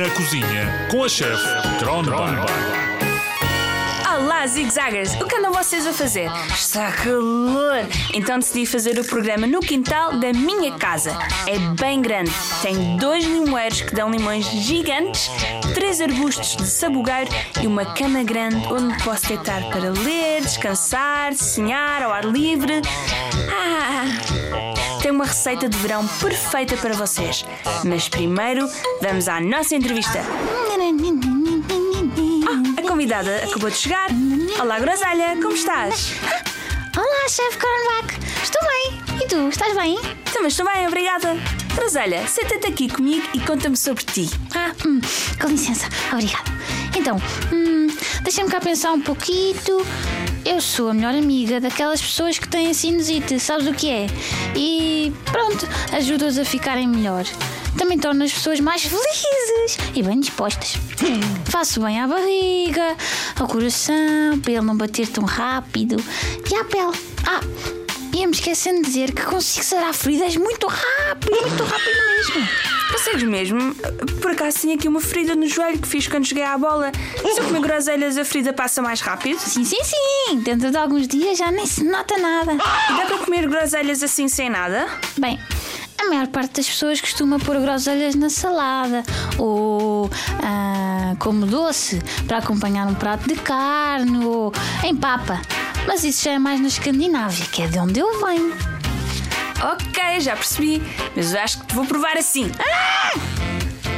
Na cozinha com a chefe Tronbar. Olá, zigzaggers! O que andam vocês a fazer? Está calor! Então decidi fazer o programa no quintal da minha casa. É bem grande. Tem dois limoeiros que dão limões gigantes, três arbustos de sabugueiro e uma cama grande onde posso deitar para ler, descansar, sonhar ao ar livre. Ah! Uma receita de verão perfeita para vocês. Mas primeiro, vamos à nossa entrevista. Ah, a convidada acabou de chegar. Olá, Groselha, como estás? Olá, chefe Cornbach. Estou bem. E tu, estás bem? Também estou bem, obrigada. Groselha, senta-te aqui comigo e conta-me sobre ti. Ah, hum, com licença. Obrigada. Então, hum, deixa-me cá pensar um pouquito. Eu sou a melhor amiga daquelas pessoas que têm sinusite, sabes o que é? E pronto, ajuda-os a ficarem melhor. Também torno as pessoas mais felizes e bem dispostas. Faço bem à barriga, ao coração, para ele não bater tão rápido. E à pele. Ah, ia-me esquecendo de dizer que consigo sarar feridas muito rápido, muito rápido mesmo. Consegues mesmo? Por acaso tinha aqui uma ferida no joelho que fiz quando cheguei à bola. Se eu comer groselhas, a ferida passa mais rápido? Sim, sim, sim. Dentro de alguns dias já nem se nota nada. E dá para comer groselhas assim sem nada? Bem, a maior parte das pessoas costuma pôr groselhas na salada ou ah, como doce para acompanhar um prato de carne ou em papa. Mas isso já é mais na Escandinávia, que é de onde eu venho. Ok, já percebi. Mas eu acho que te vou provar assim. Ah!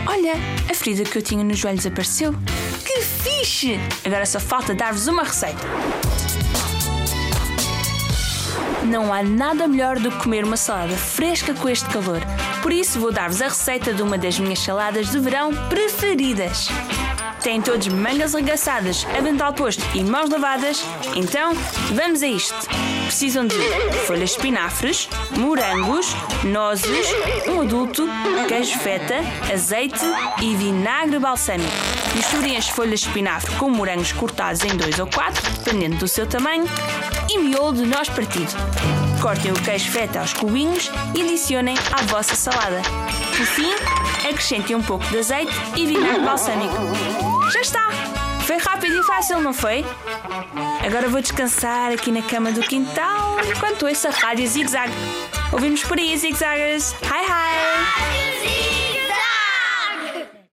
Olha, a ferida que eu tinha nos joelhos desapareceu. Que fixe! Agora só falta dar-vos uma receita. Não há nada melhor do que comer uma salada fresca com este calor. Por isso vou dar-vos a receita de uma das minhas saladas de verão preferidas. Têm todos mangas regaçadas, avental posto e mãos lavadas? Então, vamos a isto. Precisam de folhas de espinafres, morangos, nozes, um adulto, queijo feta, azeite e vinagre balsâmico. Misturem as folhas de espinafre com morangos cortados em dois ou quatro, dependendo do seu tamanho, e miolo de noz partido. Cortem o queijo feta aos cubinhos e adicionem à vossa salada. Por fim, acrescentem um pouco de azeite e vinagre balsâmico. Já está! Foi rápido e fácil, não foi? Agora vou descansar aqui na cama do quintal enquanto ouço a rádio Zig Zag. Ouvimos por aí, Zig Zaggers. Hi, hi!